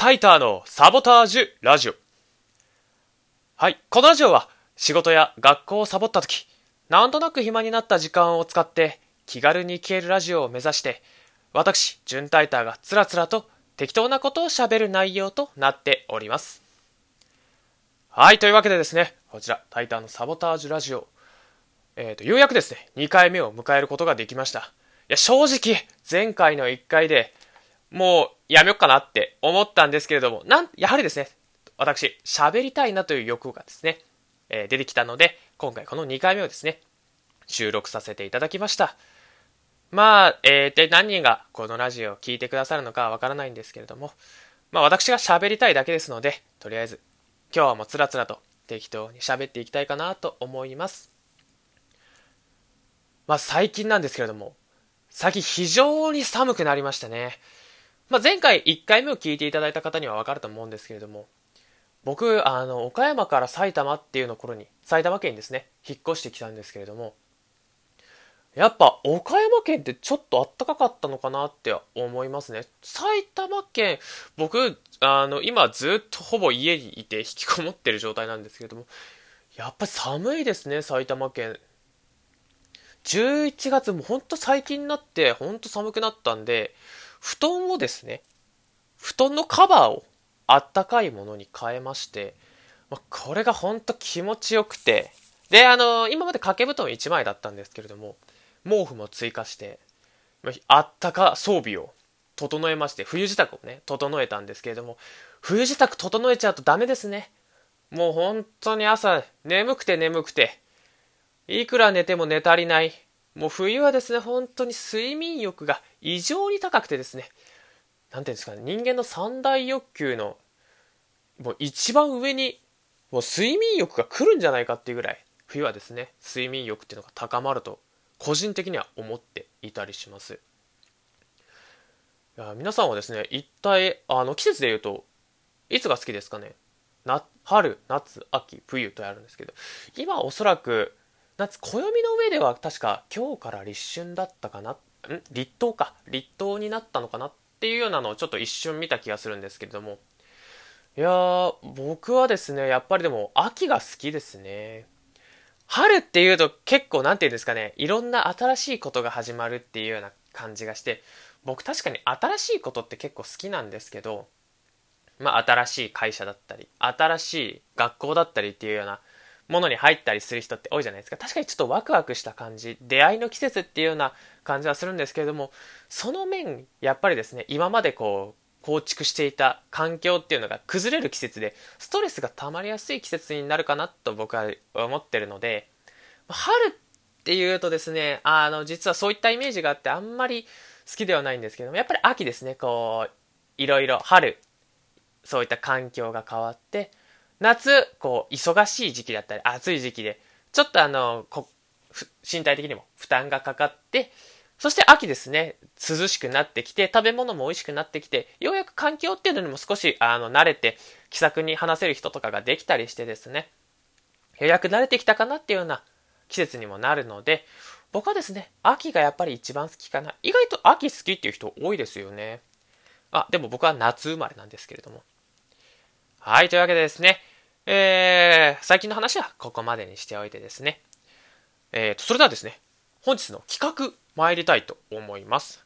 タイターのサボタージュラジオ。はい、このラジオは仕事や学校をサボった時、なんとなく暇になった時間を使って気軽に消えるラジオを目指して、私、ジュンタイターがつらつらと適当なことを喋る内容となっております。はい、というわけでですね、こちら、タイターのサボタージュラジオ。えっ、ー、と、ようやくですね、2回目を迎えることができました。いや、正直、前回の1回で、もうやめよっかなって思ったんですけれども、なん、やはりですね、私、喋りたいなという欲がですね、えー、出てきたので、今回この2回目をですね、収録させていただきました。まあ、えー、で、何人がこのラジオを聴いてくださるのかわからないんですけれども、まあ私が喋りたいだけですので、とりあえず、今日はもうつらつらと適当に喋っていきたいかなと思います。まあ最近なんですけれども、最近非常に寒くなりましたね。まあ、前回1回目を聞いていただいた方にはわかると思うんですけれども、僕、あの、岡山から埼玉っていうの頃に、埼玉県にですね、引っ越してきたんですけれども、やっぱ岡山県ってちょっとあったかかったのかなって思いますね。埼玉県、僕、あの、今ずっとほぼ家にいて引きこもってる状態なんですけれども、やっぱり寒いですね、埼玉県。11月もほんと最近になってほんと寒くなったんで、布団をですね、布団のカバーをあったかいものに変えまして、まあ、これがほんと気持ちよくて、で、あのー、今まで掛け布団1枚だったんですけれども、毛布も追加して、あったか装備を整えまして、冬支度をね、整えたんですけれども、冬支度整えちゃうとダメですね。もう本当に朝、眠くて眠くて、いくら寝ても寝足りない。もう冬はですね、本当に睡眠欲が異常に高くてですね、なんていうんですかね、人間の三大欲求の、もう一番上に、もう睡眠欲が来るんじゃないかっていうぐらい、冬はですね、睡眠欲っていうのが高まると、個人的には思っていたりします。いや皆さんはですね、一体、あの、季節で言うと、いつが好きですかね？な春、夏、秋、冬とあるんですけど、今おそらく、夏、暦の上では確か今日から立春だったかな、ん？立冬か。立冬になったのかなっていうようなのをちょっと一瞬見た気がするんですけれども。いやー、僕はですね、やっぱりでも秋が好きですね。春っていうと結構なんて言うんですかね、いろんな新しいことが始まるっていうような感じがして、僕確かに新しいことって結構好きなんですけど、まあ新しい会社だったり、新しい学校だったりっていうようなものに入ったりする人って多いじゃないですか。確かにちょっとワクワクした感じ、出会いの季節っていうような感じはするんですけれども、その面、やっぱりですね、今までこう、構築していた環境っていうのが崩れる季節で、ストレスが溜まりやすい季節になるかなと僕は思ってるので、春っていうとですね、あの、実はそういったイメージがあってあんまり好きではないんですけども、やっぱり秋ですね、こう、いろいろ春、そういった環境が変わって、夏、こう、忙しい時期だったり、暑い時期で、ちょっとあの、身体的にも負担がかかって、そして秋ですね、涼しくなってきて、食べ物も美味しくなってきて、ようやく環境っていうのにも少し、あの、慣れて、気さくに話せる人とかができたりしてですね、ようやく慣れてきたかなっていうような季節にもなるので、僕はですね、秋がやっぱり一番好きかな。意外と秋好きっていう人多いですよね。あ、でも僕は夏生まれなんですけれども。はい、というわけでですね、えー、最近の話はここまでにしておいてですね。えーと、それではですね、本日の企画参りたいと思います。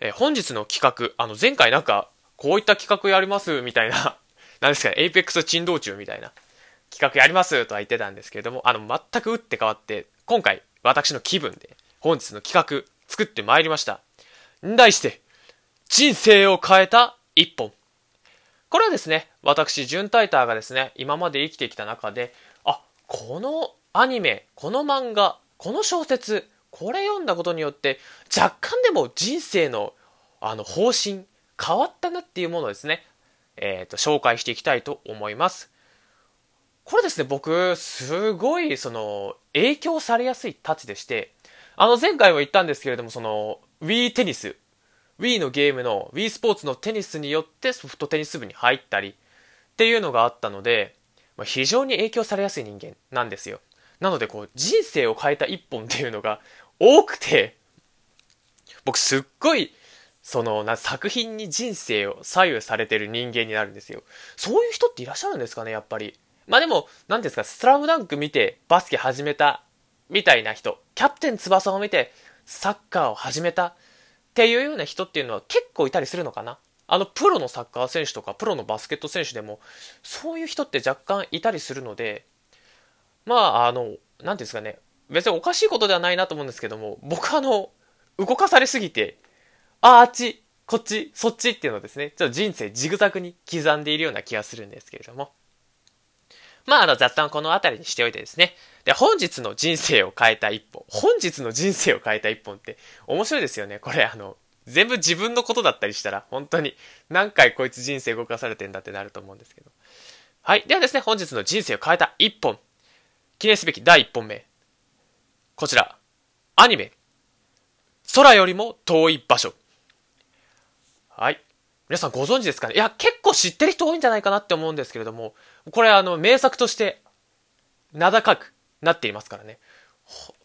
えー、本日の企画、あの前回なんか、こういった企画やりますみたいな、何ですかね、エイペックス珍道中みたいな企画やりますとは言ってたんですけれども、あの、全く打って変わって、今回、私の気分で、本日の企画、作ってまいりました。題して、人生を変えた一本。これはですね、私、ジュンタイターがですね、今まで生きてきた中で、あ、このアニメ、この漫画、この小説、これ読んだことによって、若干でも人生の、あの、方針、変わったなっていうものをですね、えっ、ー、と、紹介していきたいと思います。これですね、僕、すごい、その、影響されやすいタッチでして、あの、前回も言ったんですけれども、その、Wii テニス、Wii のゲームの Wii スポーツのテニスによってソフトテニス部に入ったりっていうのがあったので、まあ、非常に影響されやすい人間なんですよ。なのでこう人生を変えた一本っていうのが多くて、僕すっごいそのな作品に人生を左右されてる人間になるんですよ。そういう人っていらっしゃるんですかね、やっぱり。まあでも、何ですか、スラムダンク見てバスケ始めたみたいな人、キャプテン翼を見てサッカーを始めたっていうような人っていうのは結構いたりするのかな？あの、プロのサッカー選手とか、プロのバスケット選手でも、そういう人って若干いたりするので、まあ、あの、なんですかね、別におかしいことではないなと思うんですけども、僕はあの、動かされすぎて、あ、あっち、こっち、そっちっていうのをですね、ちょっと人生ジグザグに刻んでいるような気がするんですけれども。まあ、あの、雑談この辺りにしておいてですね。で、本日の人生を変えた一本。本日の人生を変えた一本って面白いですよね。これ、あの、全部自分のことだったりしたら、本当に何回こいつ人生動かされてんだってなると思うんですけど。はい。ではですね、本日の人生を変えた一本。記念すべき第一本目。こちら。アニメ。空よりも遠い場所。はい。皆さんご存知ですかね？いや、結知ってる人多いんじゃないかなって思うんですけれども、これあの、名作として名高くなっていますからね。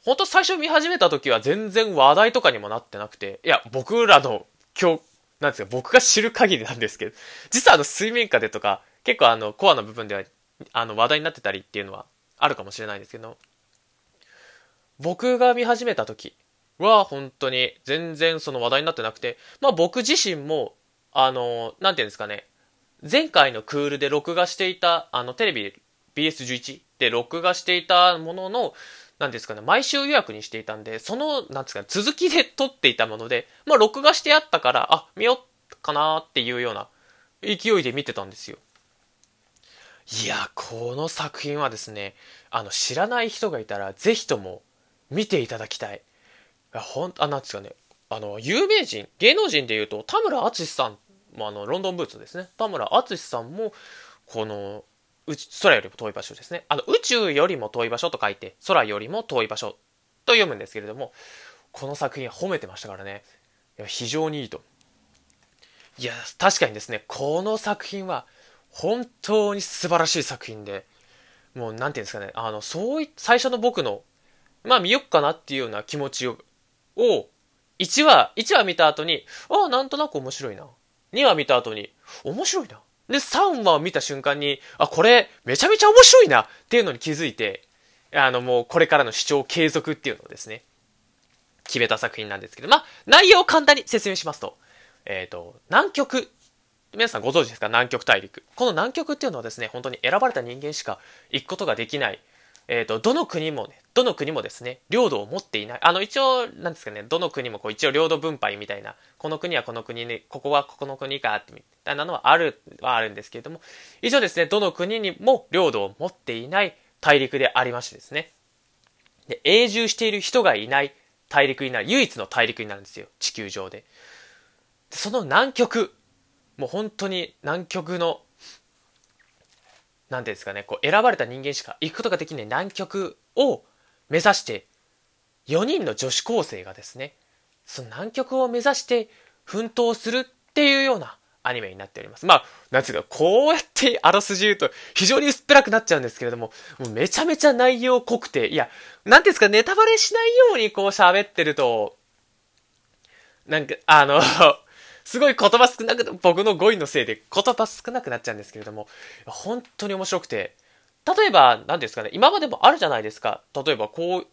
ほんと最初見始めた時は全然話題とかにもなってなくて、いや、僕らの今日、なんですか、僕が知る限りなんですけど、実はあの、水面下でとか、結構あの、コアな部分では、あの、話題になってたりっていうのはあるかもしれないんですけど、僕が見始めた時は本当に全然その話題になってなくて、まあ僕自身も、あの、なんていうんですかね、前回のクールで録画していた、あの、テレビ BS11 で録画していたものの、なんですかね、毎週予約にしていたんで、その、なんですかね、続きで撮っていたもので、まあ、録画してあったから、あ、見よっかなっていうような勢いで見てたんですよ。いや、この作品はですね、あの、知らない人がいたら、ぜひとも見ていただきたい。いほん、あ、なんですかね、あの、有名人、芸能人で言うと、田村淳さんも、ああの、ロンドンブーツですね。田村淳さんも、この、空よりも遠い場所ですね。あの、宇宙よりも遠い場所と書いて、空よりも遠い場所と読むんですけれども、この作品褒めてましたからね。いや非常にいいと。いや、確かにですね、この作品は本当に素晴らしい作品で、もうなんていうんですかね、あの、そうい、最初の僕の、まあ見よっかなっていうような気持ちを、を1話、1話見た後に、ああ、なんとなく面白いな。2話見た後に、面白いな。で、3話を見た瞬間に、あ、これ、めちゃめちゃ面白いなっていうのに気づいて、あの、もう、これからの視聴継続っていうのをですね、決めた作品なんですけど、まあ、内容を簡単に説明しますと、えっ、ー、と、南極、皆さんご存知ですか？南極大陸。この南極っていうのはですね、本当に選ばれた人間しか行くことができない、えっ、ー、と、どの国もね、どの国もですね、領土を持っていない。あの、一応、なんですかね、どの国もこう、一応領土分配みたいな、この国はこの国に、ここはここの国か、ってみたいなのはある、はあるんですけれども、一応ですね、どの国にも領土を持っていない大陸でありましてですね。で、永住している人がいない大陸になる、唯一の大陸になるんですよ、地球上。でその南極、もう本当に南極のなんですかね、こう選ばれた人間しか行くことができない南極を目指して、4人の女子高生がですね、その南極を目指して奮闘するっていうようなアニメになっております。まあ、なんつうか、こうやってあらすじ言うと非常に薄っぺらくなっちゃうんですけれども、もうめちゃめちゃ内容濃くて、いや、なんですか、ネタバレしないようにこう喋ってると、なんか、あのすごい言葉少なく、僕の語彙のせいで言葉少なくなっちゃうんですけれども、本当に面白くて、例えば、何ですかね、今までもあるじゃないですか。例えば、こう、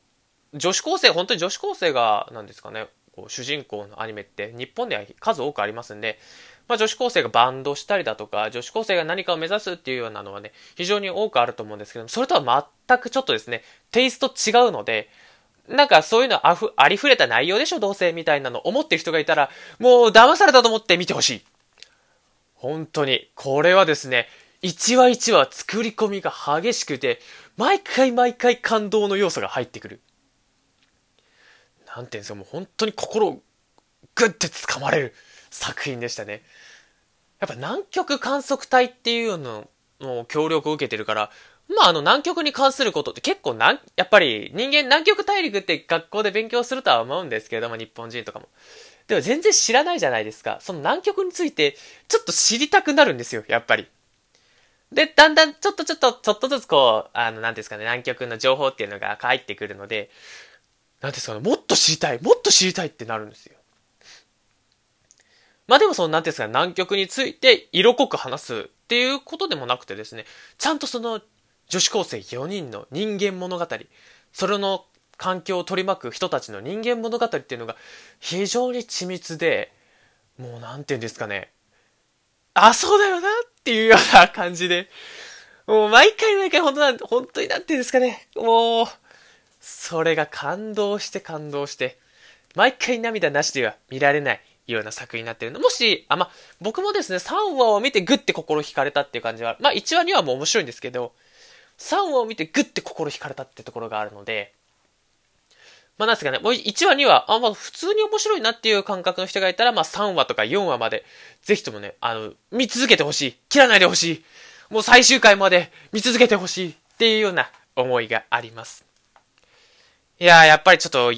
女子高生、本当に女子高生が、何ですかね、こう主人公のアニメって日本では数多くありますんで、まあ、女子高生がバンドしたりだとか、女子高生が何かを目指すっていうようなのはね、非常に多くあると思うんですけどもそれとは全くちょっとですね、テイスト違うので、なんかそういうのあふ、ありふれた内容でしょ、どうせ、みたいなの思ってる人がいたら、もう騙されたと思って見てほしい。本当に、これはですね、一話一話作り込みが激しくて、毎回毎回感動の要素が入ってくる。なんていうんですか、もう本当に心をグッて掴まれる作品でしたね。やっぱ南極観測隊っていうのの協力を受けてるから、まあ、あの、南極に関することって結構なん、やっぱり人間南極大陸って学校で勉強するとは思うんですけれども、日本人とかも。でも全然知らないじゃないですか。その南極について、ちょっと知りたくなるんですよ、やっぱり。で、だんだん、ちょっとちょっと、ちょっとずつこう、あの、なんですかね、南極の情報っていうのが入ってくるので、なんですかね、もっと知りたい、もっと知りたいってなるんですよ。まあでもその、なんていうんですか、南極について色濃く話すっていうことでもなくてですね、ちゃんとその女子高生4人の人間物語、それの環境を取り巻く人たちの人間物語っていうのが非常に緻密で、もうなんていうんですかね、あ、そうだよなっていうような感じで、もう毎回毎回本当なん、本当になんていうんですかね、もう、それが感動して感動して、毎回涙なしでは見られないような作品になってるの。もし、あ、ま僕もですね、3話を見てグッて心惹かれたっていう感じは、まあ、1話2話もう面白いんですけど、3話を見てグッて心惹かれたってところがあるので、まあ、なんですかね、もう1話2話、あ、まあ、普通に面白いなっていう感覚の人がいたら、まあ、3話とか4話まで、ぜひともね、あの、見続けてほしい。切らないでほしい。もう最終回まで見続けてほしいっていうような思いがあります。いやー、やっぱりちょっと、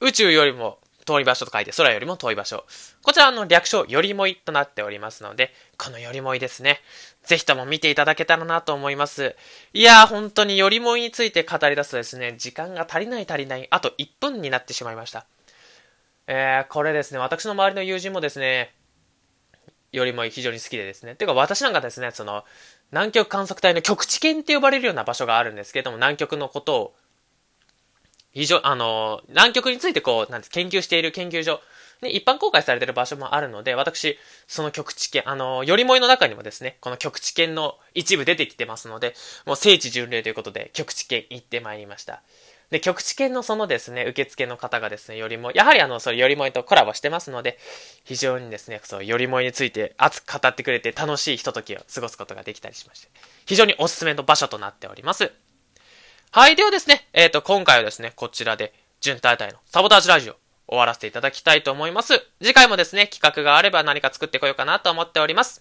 宇宙よりも遠い場所と書いて空よりも遠い場所。こちらの略称、よりもいとなっておりますので、このよりもいですね。ぜひとも見ていただけたらなと思います。いやー、本当によりもいについて語り出すとですね、時間が足りない足りない、あと1分になってしまいました。えー、これですね、私の周りの友人もですね、よりも非常に好きでですね。てか私なんかですね、その、南極観測隊の極地圏って呼ばれるような場所があるんですけれども、南極のことを非常、あの、南極についてこう、なんて研究している研究所、ね、一般公開されている場所もあるので、私、その極地圏、あの、よりもいの中にもですね、この極地圏の一部出てきてますので、もう聖地巡礼ということで、極地圏行ってまいりました。で、極地圏のそのですね、受付の方がですね、よりも、やはりあの、それよりもいとコラボしてますので、非常にですね、そう、よりもいについて熱く語ってくれて楽しいひとときを過ごすことができたりしまして、非常におすすめの場所となっております。はい。ではですね、えっ、ー、と、今回はですね、こちらで、準大体のサボタージュラジオ終わらせていただきたいと思います。次回もですね、企画があれば何か作ってこようかなと思っております。